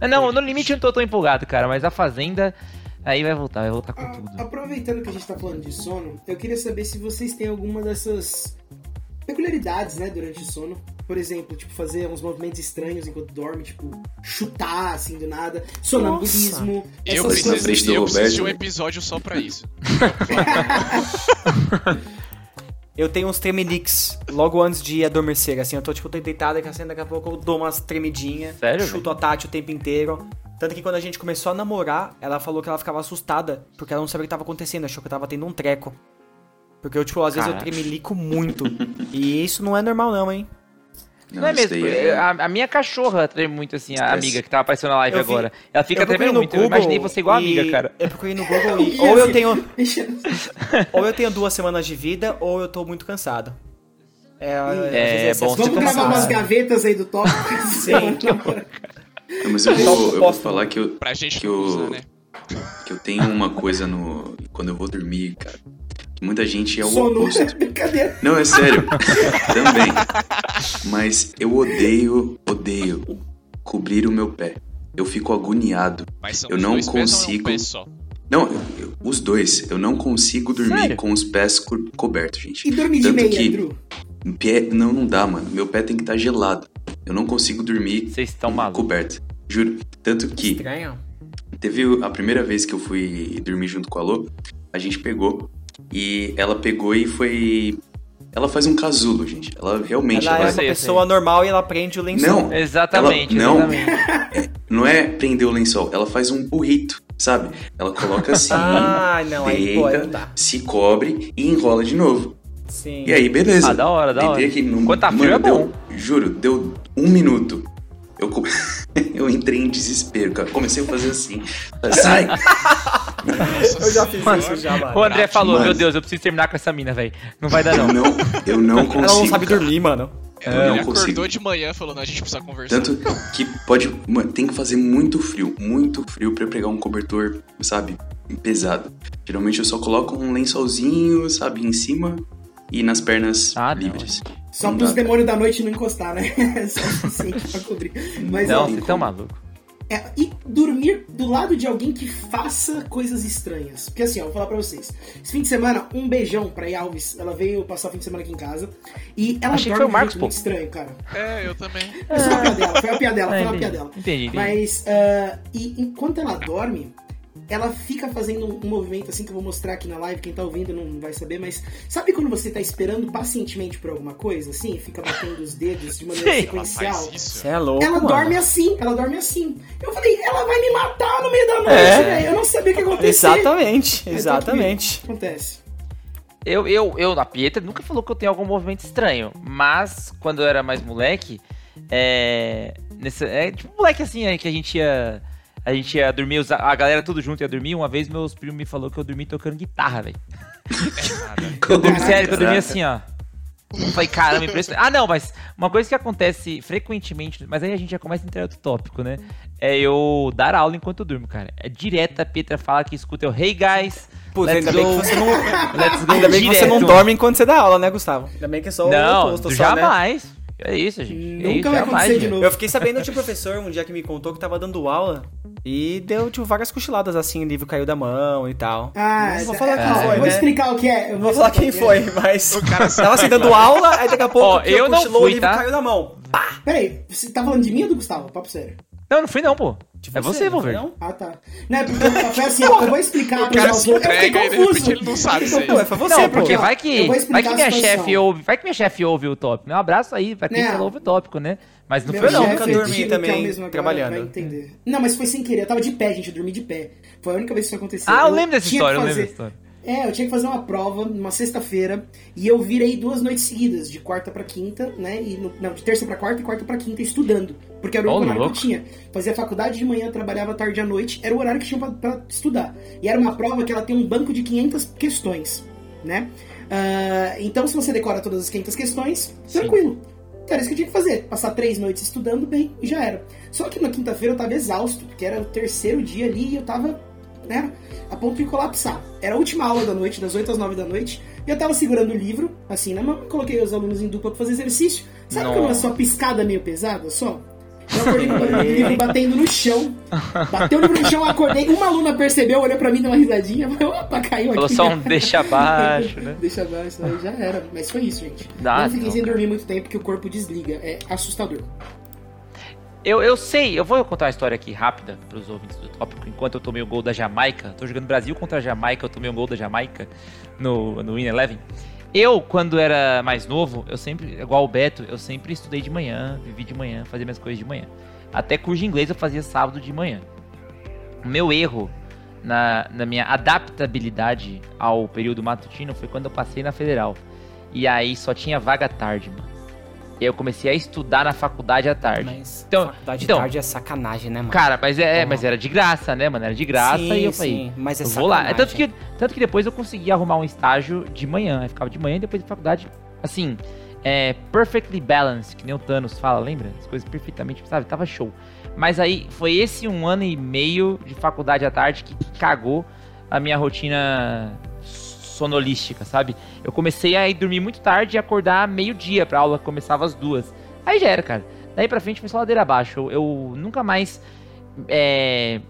Não, no limite eu não tô tão empolgado, cara, mas a Fazenda aí vai voltar, vai voltar com Ah, tudo. aproveitando que a gente tá falando de sono, eu queria saber se vocês têm alguma dessas peculiaridades, né, durante o sono. Por exemplo, tipo, fazer uns movimentos estranhos enquanto dorme, tipo, chutar assim do nada, sonambulismo, Eu preciso- coisas. eu preciso de um episódio só pra isso. Eu tenho uns tremeliques logo antes de adormecer, assim, eu tô tipo, deitado, daqui a pouco- daqui a pouco eu dou umas tremidinhas, Sério, chuto a Tati o tempo inteiro. Tanto que quando a gente começou a namorar, ela falou que ela ficava assustada, porque ela não sabia o que tava acontecendo, achou que eu tava tendo um treco. Porque eu, tipo, às vezes eu Caraca. tremelico muito. e isso não é normal não, hein? Não, é isso mesmo, é- a, a minha cachorra treme muito assim, a amiga que tava aparecendo na live vi- agora. Ela fica tremendo no muito, eu imaginei você igual e- amiga, cara. Eu procurei no Google e ou eu assim, tenho ou eu tenho duas semanas de vida ou eu tô muito cansado. É, às vezes é excesso bom Vamos gravar umas gavetas aí do top. Sim. Não, mas eu vou, eu vou falar que eu, Pra gente que eu, usa, né? que eu tenho uma coisa no. Quando eu vou dormir, cara. Que muita gente é o Sono. oposto. Brincadeira. Não, é sério. Também. Mas eu odeio, odeio cobrir o meu pé. Eu fico agoniado. Mas são Eu os não dois pés ou é um consigo. pé só? Não, eu- eu- os dois. Eu não consigo dormir Sério? com os pés co- cobertos, gente. E dormir de Tanto meia, que-. Pé, não, não dá, mano. Meu pé tem que estar gelado. Eu não consigo dormir Vocês estão coberto. Juro. Tanto que Estranho. Teve a primeira vez que eu fui dormir junto com a Lô, a gente pegou e ela pegou e foi. Ela faz um casulo, gente. Ela realmente. Ela é ela- uma sei, eu pessoa normal e ela prende o lençol. Não, Exatamente, Ela- não. exatamente. não é prender o lençol, ela faz um burrito, sabe? Ela coloca assim, Ah, não, aí pô, aí não deita, dá. se cobre e enrola de novo. Sim. E aí, beleza. Ah, da hora, da Deitei hora. aqui no- Quando tá frio Mano, é bom. deu- juro, deu um minuto. Eu, co- eu entrei em desespero, cara. Comecei a fazer assim. Sai! Nossa Eu já fiz isso já, mano. O André falou, Mano. meu Deus, eu preciso terminar com essa mina, velho. Não vai dar Eu não. não, eu não consigo. Ela não sabe cara. dormir, mano. Eu Ele não acordou consigo. de manhã falando, a gente precisa conversar. Tanto que pode. Mano, tem que fazer muito frio, muito frio pra eu pegar um cobertor, sabe? Pesado. Geralmente eu só coloco um lençolzinho, sabe, em cima e nas pernas Ah, não. livres. Só Não pros dá. demônios da noite não encostar, né? Só o suficiente pra cobrir. Mas, Não, estão malucos. É, e dormir do lado de alguém que faça coisas estranhas. Porque assim, ó, vou falar pra vocês. Esse fim de semana, um beijão pra Alves. Ela veio passar o fim de semana aqui em casa. E ela Achei que foi o um Marcos, pô. muito estranho, cara. É, eu também. Mas foi foi uma piadela, foi uma entendi. piadela. Entendi, entendi. Mas, ah, e enquanto ela dorme, ela fica fazendo um, movimento assim que eu vou mostrar aqui na live, quem tá ouvindo não vai saber, mas sabe quando você tá esperando pacientemente por alguma coisa, assim? Fica batendo os dedos de maneira Sim. Ela sequencial? faz isso. Você é louco, Ela mano. dorme assim, ela dorme assim. Eu falei, ela vai me matar no meio da noite, É. velho. Eu não sabia o que acontecia. Exatamente, tá exatamente. Acontece. Eu, eu, eu, a Pietra nunca falou que eu tenho algum movimento estranho, mas quando eu era mais moleque, é. Nessa, é tipo moleque assim, é, que a gente ia. A gente ia dormir, os- a galera tudo junto ia dormir. Uma vez meus primos me falou que eu dormi tocando guitarra, velho. É. Eu dormi, sério, que eu dormi assim, ó. Eu falei, caramba, impressionante. Ah, não, mas uma coisa que acontece frequentemente, mas aí a gente já começa a entrar em outro tópico, né? É eu dar aula enquanto eu durmo, cara. É direto a Pietra fala que escuta eu, hey guys, Putz, let's ainda bem go, que você não. let's go Ainda bem que você não dorme enquanto você dá aula, né, Gustavo? Ainda bem que é só o Não, oposto, só, né? É isso, gente. é Nunca isso, vai é acontecer de novo. Eu fiquei sabendo de um professor um dia que me contou que tava dando aula e deu, tipo, várias cochiladas assim, o livro caiu da mão e tal. Ah, Não vou falar quem ah, foi, eu vou né? explicar o que é. Eu vou falar quem é. foi, mas. O cara tava assim dando aula, aí daqui a pouco Ó, eu não cochilou, fui, o livro tá? caiu na mão. Peraí, você tá falando de mim ou do Gustavo? Papo sério. Não, não fui não, pô. De é você, não Wolverine. não? Ah, tá. Não, é porque foi assim, eu vou explicar O pra cara Eu fiquei e confuso. ele não sabe Eu isso aí. fiquei Ué, foi você, Não, pô. porque ó, vai eu que, vai que minha chefe ouve, vai que minha chefe ouve o tópico. Um abraço aí, vai ter que Não. ela ouve o tópico, né? Mas não Meu foi não. chefe, nunca dormi também, é agora, trabalhando. Não, mas foi sem querer. Eu tava de pé, gente. Eu dormi de pé. Foi a única vez que isso aconteceu. Ah, eu lembro dessa tinha história, que eu lembro fazer- dessa história. É, eu tinha que fazer uma prova numa sexta-feira e eu virei duas noites seguidas, de quarta pra quinta, né? E no- não, de terça pra quarta e quarta pra quinta estudando. Porque era o único horário louco. que eu tinha. Fazia faculdade de manhã, trabalhava tarde à noite, era o horário que tinha pra, pra estudar. E era uma prova que ela tem um banco de 500 questões, né? Ah, então, se você decora todas as 500 questões, Sim. tranquilo. Então, era isso que eu tinha que fazer. Passar três noites estudando bem e já era. Só que na quinta-feira eu tava exausto, porque era o terceiro dia ali e eu tava, né, a ponto de colapsar. Era a última aula da noite, das 8 às 9 da noite, e eu tava segurando o livro, assim, na mão, coloquei os alunos em dupla pra fazer exercício. Sabe quando é Nossa. só piscada meio pesada, só? Eu acordei com o livro batendo no chão. Bateu o livro no chão, eu acordei. Uma aluna percebeu, olhou pra mim, deu uma risadinha. Falei, opa, caiu aqui. Falou só um deixa abaixo, né? Deixa abaixo, aí já era. Mas foi isso, gente. Dá, não fiquei sem dormir muito tempo, que o corpo desliga. É assustador. Eu, eu sei, eu vou contar uma história aqui rápida pros ouvintes do tópico. Enquanto eu tomei o gol da Jamaica, tô jogando Brasil contra a Jamaica, eu tomei um gol da Jamaica no, no Win Eleven. Eu, quando era mais novo, eu sempre, igual o Beto, eu sempre estudei de manhã, vivi de manhã, fazia minhas coisas de manhã. Até curso de inglês eu fazia sábado de manhã. O meu erro na, na minha adaptabilidade ao período matutino foi quando eu passei na federal. E aí só tinha vaga tarde, mano. E aí eu comecei a estudar na faculdade à tarde. Mas Então- faculdade então- de tarde é sacanagem, né, mano? Cara, mas é, mas era de graça, né, mano? Era de graça sim, e eu sim, falei, mas é eu vou lá. É tanto que, tanto que depois eu consegui arrumar um estágio de manhã. Aí ficava de manhã e depois da faculdade, assim, é, perfectly balanced, que nem o Thanos fala, lembra? As coisas perfeitamente, sabe? Tava show. Mas aí foi esse um ano e meio de faculdade à tarde que cagou a minha rotina sonolística, sabe? Eu comecei a ir dormir muito tarde e acordar meio-dia pra aula que começava às duas. Aí já era, cara. Daí pra frente foi só ladeira abaixo. Eu, eu nunca mais é,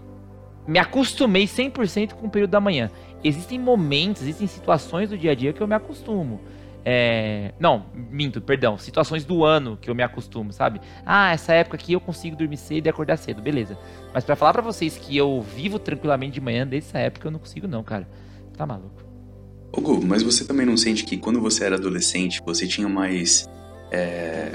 me acostumei 100% com o período da manhã. Existem momentos, existem situações do dia a dia que eu me acostumo. É, não, minto, perdão. Situações do ano que eu me acostumo, sabe? Ah, essa época aqui eu consigo dormir cedo e acordar cedo, beleza. Mas pra falar pra vocês que eu vivo tranquilamente de manhã, dessa época eu não consigo não, cara. Tá maluco. Ô, Gu, mas você também não sente que quando você era adolescente, você tinha mais é,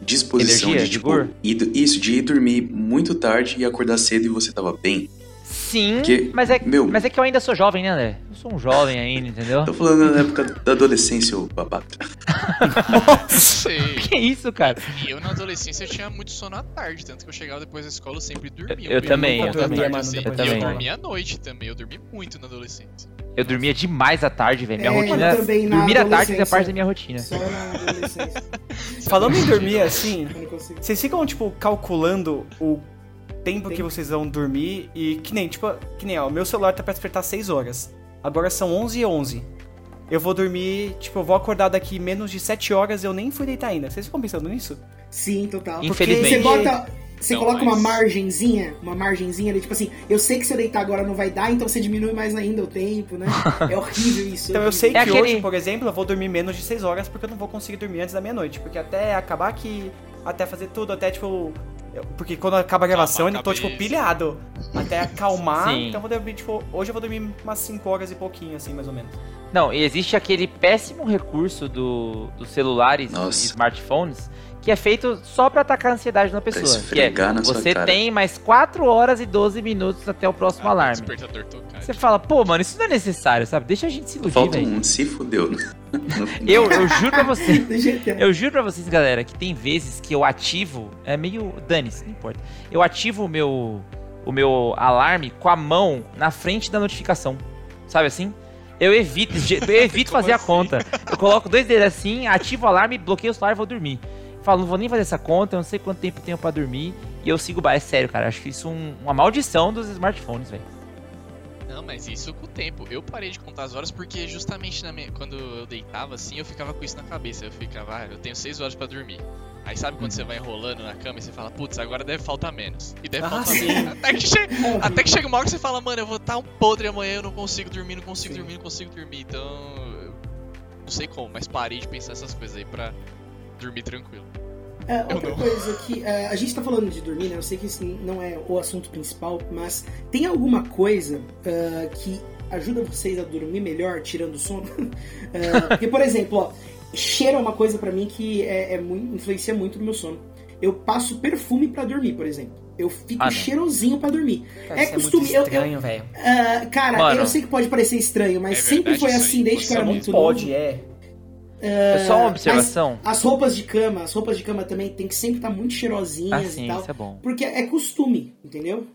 disposição Energia, de, tipo, ir isso, de ir dormir muito tarde e acordar cedo e você tava bem? Sim, Porque, mas, é, meu- mas é que eu ainda sou jovem, né, André? Eu sou um jovem ainda, entendeu? Tô falando na época da adolescência, ô babaca. Sei. Que isso, cara? E eu na adolescência tinha muito sono à tarde, tanto que eu chegava depois da escola eu sempre dormia. Eu também, da eu tarde, também. assim, Eu e também. eu dormia à noite também, eu dormi muito na adolescência. Eu dormia demais à tarde, velho. Minha É, rotina. também dormir à tarde adolescência. parte da minha rotina. Só na adolescência. Falando em dormir assim, vocês ficam, tipo, calculando o tempo que Tempo. vocês vão dormir e que nem, tipo, que nem, ó, o meu celular tá pra despertar 6 horas. Agora são 11 e 11. Eu vou dormir, tipo, eu vou acordar daqui menos de 7 horas e eu nem fui deitar ainda. Vocês ficam pensando nisso? Sim, total. Infelizmente. Você bota. Você Não, coloca uma mas- margenzinha, uma margenzinha ali, tipo assim, eu sei que se eu deitar agora não vai dar, então você diminui mais ainda o tempo, né? É horrível isso. Então eu horrível. sei que É aquele- hoje, por exemplo, eu vou dormir menos de 6 horas porque eu não vou conseguir dormir antes da meia-noite. Porque até acabar aqui, até fazer tudo, até tipo. eu- Porque quando acaba a gravação, eu tô, tipo, pilhado. Até acalmar. Sim. Então eu vou dormir, tipo, hoje eu vou dormir umas 5 horas e pouquinho, assim, mais ou menos. Não, e existe aquele péssimo recurso do, dos celulares Nossa. e smartphones que é feito só pra atacar a ansiedade na pessoa. Que é, esfregar na sua você cara. tem mais 4 horas e 12 minutos até o próximo Ah, alarme. Você fala, pô, mano, isso não é necessário, sabe? Deixa a gente se iludir, Falta um se fudeu. né? Eu, eu juro pra você. Do jeito que é. Eu juro pra vocês, galera, que tem vezes que eu ativo. É meio. Dane-se, não importa. Eu ativo o meu. O meu alarme com a mão na frente da notificação. Sabe assim? Eu evito, eu evito fazer a assim? conta. Eu coloco dois dedos assim, ativo o alarme, bloqueio o celular e vou dormir. Falo, não vou nem fazer essa conta, eu não sei quanto tempo tenho pra dormir. E eu sigo. o É sério, cara. Acho que isso é um- uma maldição dos smartphones, velho. Não, mas isso com o tempo. Eu parei de contar as horas porque justamente na minha- quando eu deitava assim, eu ficava com isso na cabeça. Eu ficava, ah, eu tenho seis horas pra dormir. Aí sabe quando você vai enrolando na cama e você fala, putz, agora deve faltar menos. E deve Ah, faltar sim. menos. Até que, che- até que chega uma hora que você fala, mano, eu vou estar um podre amanhã, eu não consigo dormir, não consigo Sim. dormir, não consigo dormir. Então, eu não sei como, mas parei de pensar essas coisas aí pra dormir tranquilo. É, outra não. coisa que é, a gente tá falando de dormir, né? Eu sei que esse não é o assunto principal, mas tem alguma coisa ah, que ajuda vocês a dormir melhor, tirando o sono? Porque, por exemplo, ó, cheiro é uma coisa pra mim que é, é muito, influencia muito no meu sono. Eu passo perfume pra dormir, por exemplo. Eu fico Ah, cheirosinho pra dormir. Cara, É isso costume, eu- estranho, velho. Cara, Mano. eu sei que pode parecer estranho, mas É sempre verdade foi isso assim desde que eu era muito Não novo. pode, é. É só uma observação. As roupas de cama, as roupas de cama também tem que sempre estar muito cheirosinhas Ah, e sim, tal. isso é bom. Porque é costume, entendeu?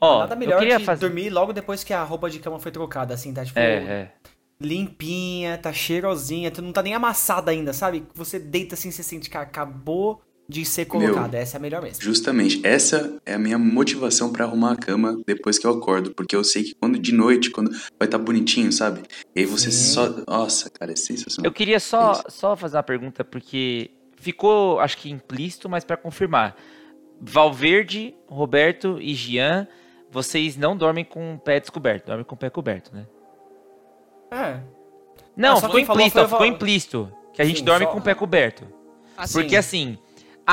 Ó, Nada eu melhor queria que fazer. dormir logo depois que a roupa de cama foi trocada, assim, tá tipo É, é. limpinha, tá cheirosinha, tu não tá nem amassada ainda, sabe? Você deita assim, você sente que acabou de ser colocada. Essa é a melhor mesmo. Justamente, essa é a minha motivação pra arrumar a cama depois que eu acordo, porque eu sei que quando de noite, quando vai estar bonitinho, sabe? E aí você Sim. só, nossa, cara, é sensacional. Eu queria só, só fazer uma pergunta, porque ficou, acho que implícito, mas pra confirmar. Valverde, Roberto e Gian, vocês não dormem com o pé descoberto, dormem com o pé coberto, né? É. Não, Ah, ficou falou implícito, ficou Val- implícito. Que a gente Sim, dorme só- com o pé coberto. Assim, Porque assim,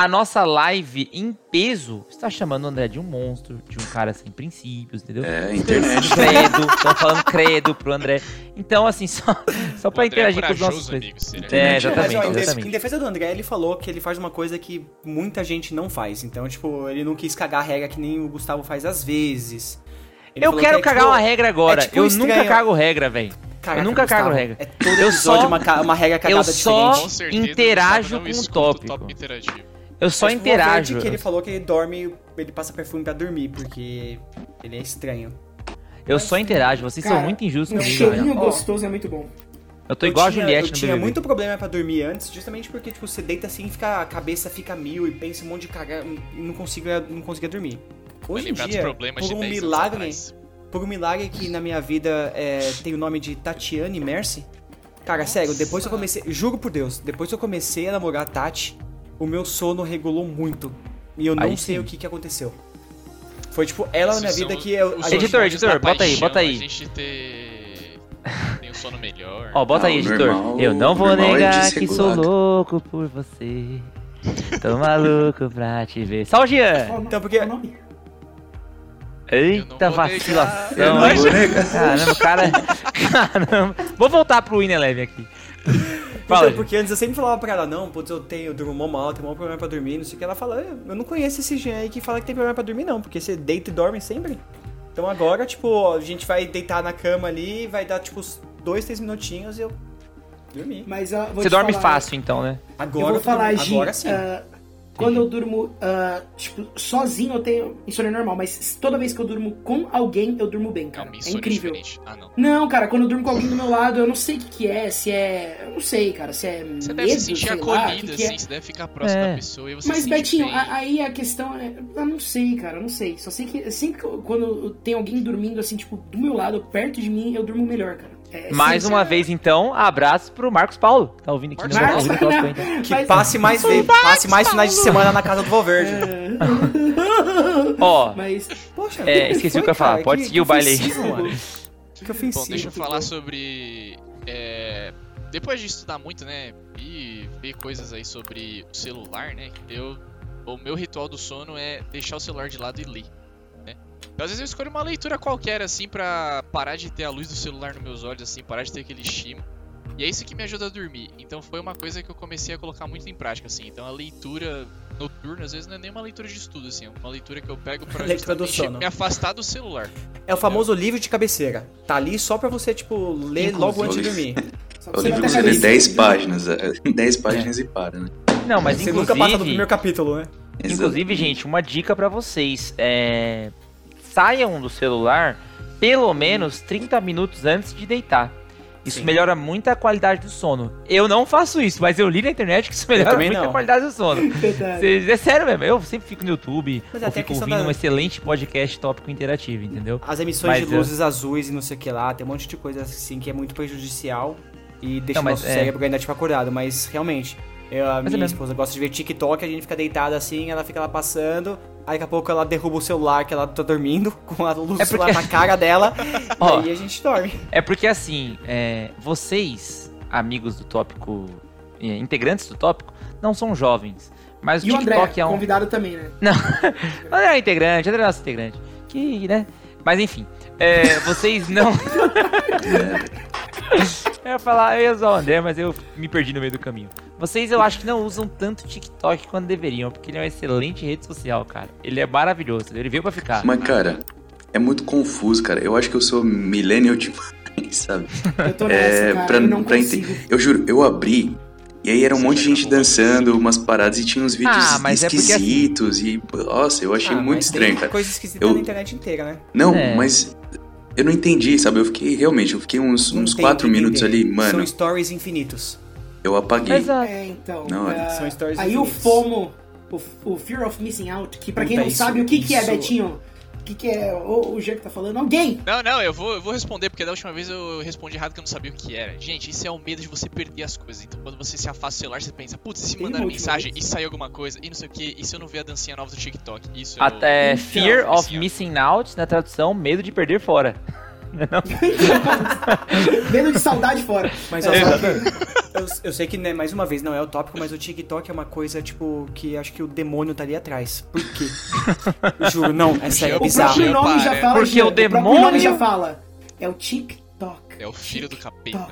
a nossa live em peso está chamando o André de um monstro, de um cara sem princípios, entendeu? É, internet. Credo, estão falando credo pro André. Então, assim, só, só pra André interagir é com os nossos corajoso, coisas. amigo. Seria. É, Mas, exatamente, Mas, ó, exatamente. em defesa do André, ele falou que ele faz uma coisa que muita gente não faz. Então, tipo, ele não quis cagar a regra que nem o Gustavo faz às vezes. Ele Eu quero que é, cagar tipo, uma regra agora. é tipo eu estranho. nunca cago regra, velho. Caraca, eu nunca cago Gustavo, regra. É todo Eu episódio só- uma, uma regra cagada eu só- diferente. Com interajo não com o tópico. tópico interativo. Eu só Mas, o interajo. que ele falou que ele dorme, ele passa perfume pra dormir, porque ele é estranho. Eu só interajo. Vocês são Cara, muito injustos comigo, cheirinho velho. Ó. gostoso é muito bom. Eu tô igual eu a tinha, Juliette Eu no tinha BBB. muito problema pra dormir antes, justamente porque, tipo, você deita assim, fica, a cabeça fica mil e pensa um monte de cagar e não conseguia, não conseguia dormir. Hoje em dia, por um 10 anos milagre, por um milagre que na minha vida é, tem o nome de Tatiane Mercy. Cara, sério, depois que eu comecei, juro por Deus, depois que eu comecei a namorar a Tati, o meu sono regulou muito. E eu não Aí sei sim. o que que aconteceu. Foi tipo ela na minha vida que eu. a gente- Editor, editor, bota aí, paixão, bota aí. A gente ter... tem um sono melhor. Ó, bota Ah, aí, editor. normal- eu não vou é negar que sou louco por você. Tô maluco pra te ver. Só o Jean. Então, porque-? Eita Eu vacilação. Eu. Caramba, cara. Caramba. Vou voltar pro Win Eleven aqui. Fala, Então, porque antes eu sempre falava pra ela, não, putz, eu tenho, eu durmo mó mal, tenho mó problema pra dormir, não sei o que. Ela fala, "É, eu não conheço esse Jean aí que fala que tem problema pra dormir, não, porque você deita e dorme sempre. Então agora, tipo, a gente vai deitar na cama ali, vai dar, tipo, uns dois, três minutinhos e eu dormi. Mas, ó, Você dorme falar, fácil, então, né? Agora eu vou falar. Gi, Agora sim. ah, quando eu durmo, ah, tipo, sozinho eu tenho insônia normal, mas toda vez que eu durmo com alguém, eu durmo bem, É cara. uma É insônia incrível. Ah, não. Não, cara, quando eu durmo com alguém do meu lado, eu não sei o que, que é, se é. Eu não sei, cara, se é. Você medo, deve se sentir sei lá, o acolhido, que que é. assim, você deve ficar próximo É. da pessoa e você Mas, se Betinho, bem. a- aí a questão é. Eu não sei, cara, eu não sei. Só sei que sempre que eu- quando eu tenho alguém dormindo assim, tipo, do meu lado, perto de mim, eu durmo melhor, cara. É, Mais uma vez, então, abraço pro Marcos Paulo. Tá ouvindo aqui no Marcos tá ouvindo Paulo. o então. Que Mas- passe mais vezes, passe mais finais de semana na casa do Valverde. Ó, Mas. Poxa, É, que esqueci foi, o que eu ia falar. cara? Pode Que- seguir o que baile aí. Que ofensivo. Bom, deixa eu falar sobre. é, depois de estudar muito, né? E ver coisas aí sobre o celular, né? Eu. O meu ritual do sono é deixar o celular de lado e ler. Então, às vezes eu escolho uma leitura qualquer, assim, pra parar de ter a luz do celular nos meus olhos, assim, parar de ter aquele estímulo. E é isso que me ajuda a dormir. Então foi uma coisa que eu comecei a colocar muito em prática, assim. Então a leitura noturna, às vezes, não é nem uma leitura de estudo, assim. É uma leitura que eu pego pra Leitura do sono. me afastar do celular. É o famoso livro de cabeceira. Tá ali só pra você, tipo, ler logo antes de dormir. O livro você lê cabeça. 10 páginas, é, 10 páginas e para, né? não, mas você nunca passa do inclusive, primeiro capítulo, né? inclusive, gente, uma dica pra vocês. É... Saiam do celular pelo menos 30 minutos antes de deitar. Isso Sim. melhora muito a qualidade do sono. Eu não faço isso, mas eu li na internet que isso melhora muito não. a qualidade do sono. É sério mesmo, eu sempre fico no YouTube, Mas ou até a fico ouvindo da- um excelente podcast tópico interativo, entendeu? As emissões Mas de eu- luzes azuis e não sei o que lá, tem um monte de coisa assim que é muito prejudicial e deixa Não, o mas nosso é- cérebro ainda tipo acordado, mas realmente. Eu, a Mas é minha mesmo. esposa gosta de ver TikTok, a gente fica deitada assim, ela fica lá passando, aí daqui a pouco ela derruba o celular que ela tá dormindo, com a luz É porque- na cara dela, e aí a gente dorme. É porque assim, é, vocês, amigos do tópico, é, integrantes do tópico, não são jovens. Mas o E o André, TikTok é um. convidado também, né? André é integrante, André é nosso integrante. Que, né? Mas enfim, é, vocês não. eu ia falar, eu ia usar o André, mas eu me perdi no meio do caminho. Vocês eu acho que não usam tanto TikTok quanto deveriam, porque ele é uma excelente rede social, cara. Ele é maravilhoso, ele veio pra ficar. Mas, cara, é muito confuso, cara. Eu acho que eu sou millennial demais, sabe? Eu tô nessa, É, cara, pra, eu não pra Eu juro, eu abri e aí era um Você monte de gente dançando, umas paradas e tinha uns vídeos Ah, mas é porque assim- esquisitos e. Nossa, eu achei Ah, muito mas estranho, tem cara. coisa esquisita Eu- na internet inteira, né? Não, É. mas eu não entendi, sabe? Eu fiquei realmente, eu fiquei uns, uns quatro minutos ali, mano, São stories infinitos. Eu apaguei. Exato. É, então. Não, é, São stories aí o. FOMO, o, o Fear of Missing Out, que pra quem Puta, não isso- sabe o que, que é, Betinho, o que, que é o, o Jean que tá falando? Alguém! Não, não, eu vou, eu vou responder, porque da última vez eu respondi errado que eu não sabia o que era. Gente, isso é o medo de você perder as coisas. Então quando você se afasta do celular, você pensa, putz, e se Tem mandar uma mensagem e sair alguma coisa, e não sei o que, e se eu não ver a dancinha nova do TikTok? Isso é Até o- Fear Então, of ó. Missing Out, na tradução, medo de perder fora. Medo de saudade fora. Mas É, ó, exatamente. eu, eu sei que, né, mais uma vez, não é o tópico, mas o TikTok é uma coisa, tipo, que acho que o demônio tá ali atrás. Por quê? Juro, não, é sério, é O bizarro. próprio nome já fala, Porque o demônio- nome já fala. É o TikTok. É o filho do capeta.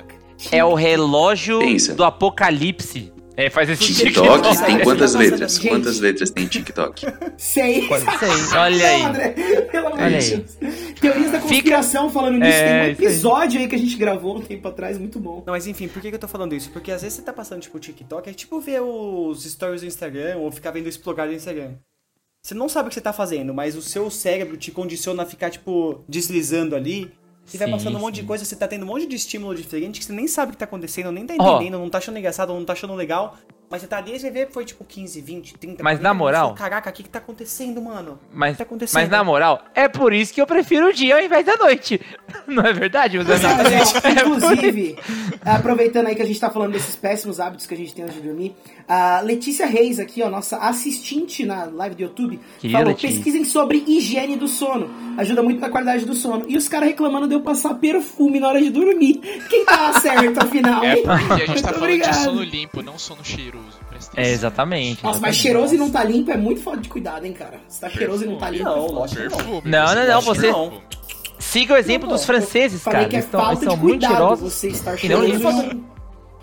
É o relógio Pensa. do apocalipse. É, faz esse TikTok TikTok. tem quantas letras? gente. Quantas letras tem TikTok? Sei. Sei, olha aí. André, pelo amor Olha de aí. Deus. Teorias da conspiração falando nisso. É, tem um aí. episódio aí que a gente gravou um tempo atrás, muito bom. Não, mas enfim, por que, que eu tô falando isso? Porque às vezes você tá passando, tipo, o TikTok, é tipo ver os stories do Instagram ou ficar vendo o explorar do Instagram. Você não sabe o que você tá fazendo, mas o seu cérebro te condiciona a ficar, tipo, deslizando ali. E vai Sim, passando um monte sim. de coisa, você tá tendo um monte de estímulo diferente que você nem sabe o que tá acontecendo, nem tá entendendo, não tá achando engraçado, não tá achando legal. Mas você tá ali e você vê, foi tipo 15, 20, 30, Mas 40 na moral- fala, Caraca, o que que tá acontecendo, mano? O Mas, que tá acontecendo? mas na moral, é por isso que eu prefiro o dia ao invés da noite. Não é verdade, meus amigos? Exatamente. Inclusive, aproveitando aí que a gente tá falando desses péssimos hábitos que a gente tem antes de dormir, a Letícia Reis aqui, ó, nossa assistente na live do YouTube, falou, Letícia. pesquisem sobre higiene do sono. Ajuda muito na qualidade do sono. E os caras reclamando de eu passar perfume na hora de dormir. Quem tá certo, afinal, É porque a gente tá falando obrigado. de sono limpo, não sono cheiroso. É, exatamente. Nossa, mas exatamente. cheiroso e não tá limpo é muito foda de cuidado, hein, cara. Se tá cheiroso e não tá limpo. Não, é foda. lógico que não. Perfume. Não, não, não, você- perfume. Siga o exemplo Não, dos franceses, Falei cara. que é Eles, tão- falta eles são de muito cuidado cheirosos. você estar E não cheiroso. limpam.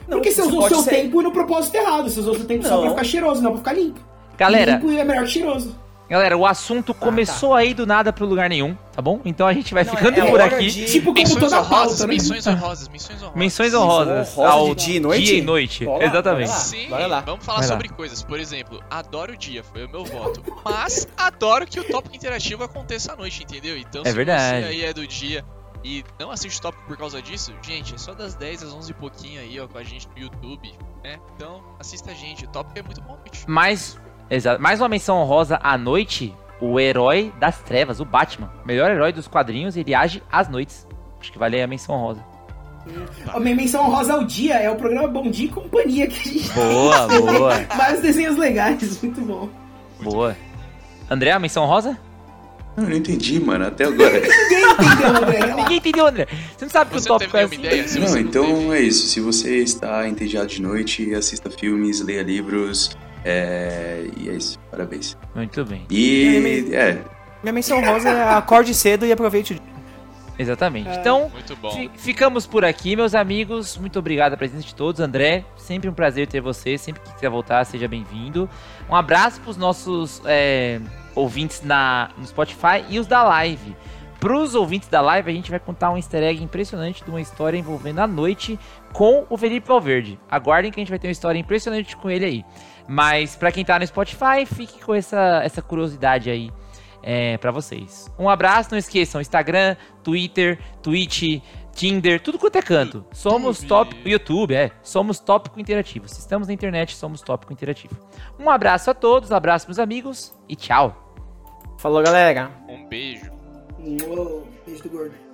Não, Porque você usou seu ser- tempo no propósito errado. Você usou o seu tempo só Não. pra ficar cheiroso, não pra ficar limpo. Galera, Limpo é melhor que cheiroso. Galera, o assunto começou aí do nada pro lugar nenhum, tá bom? Então a gente vai Não, ficando é por aqui. de- Tipo como Menções toda honrosas, pauta, né? menções honrosas, menções honrosas. Menções honrosas honrosas ao de dia e noite? dia e noite. Lá, Exatamente. bora lá. Sim, Bora lá. vamos falar Vai lá. sobre coisas. Por exemplo, adoro o dia, foi o meu voto. Mas adoro que o tópico interativo aconteça à noite, entendeu? Então, É se verdade. você aí é do dia e não assiste o tópico por causa disso, gente, é só das 10 às 11 e pouquinho aí, ó, com a gente no YouTube, né? Então, assista a gente, o tópico é muito bom, bicho. Mais, exato, mais uma menção honrosa à noite, o herói das trevas, o Batman. Melhor herói dos quadrinhos, ele age às noites. Acho que vale a menção honrosa. A minha menção rosa ao dia é o programa Bom Dia e Companhia que a gente Boa, boa, Vários desenhos legais, muito bom. boa. André, a menção rosa? Eu não entendi, mano, até agora. Ninguém entendeu, André. Ninguém entendeu, André. Você não sabe que o não tópico é assim? ideia? Se Não, você então teve- é isso. Se você está entediado de noite, assista filmes, leia livros. É... E é isso. Parabéns. Muito bem. E. É. Minha menção rosa é acorde cedo e aproveite o dia. Exatamente. É. Então, Muito bom. fi- ficamos por aqui, meus amigos. Muito obrigado a presença de todos. André, sempre um prazer ter você. Sempre que quiser voltar, seja bem-vindo. Um abraço para os nossos é, ouvintes na, no Spotify e os da live. Para os ouvintes da live, a gente vai contar um easter egg impressionante de uma história envolvendo a noite com o Felipe Valverde. Aguardem que a gente vai ter uma história impressionante com ele aí. Mas para quem tá no Spotify, fique com essa, essa curiosidade aí é, para vocês. Um abraço, não esqueçam, Instagram, Twitter, Twitch, Tinder, tudo quanto é canto. Somos YouTube. tópico. YouTube, é. Somos tópico interativo. Se estamos na internet, somos tópico interativo. Um abraço a todos, abraço, meus amigos, e tchau. Falou, galera. Um beijo. Uou, beijo do gordo.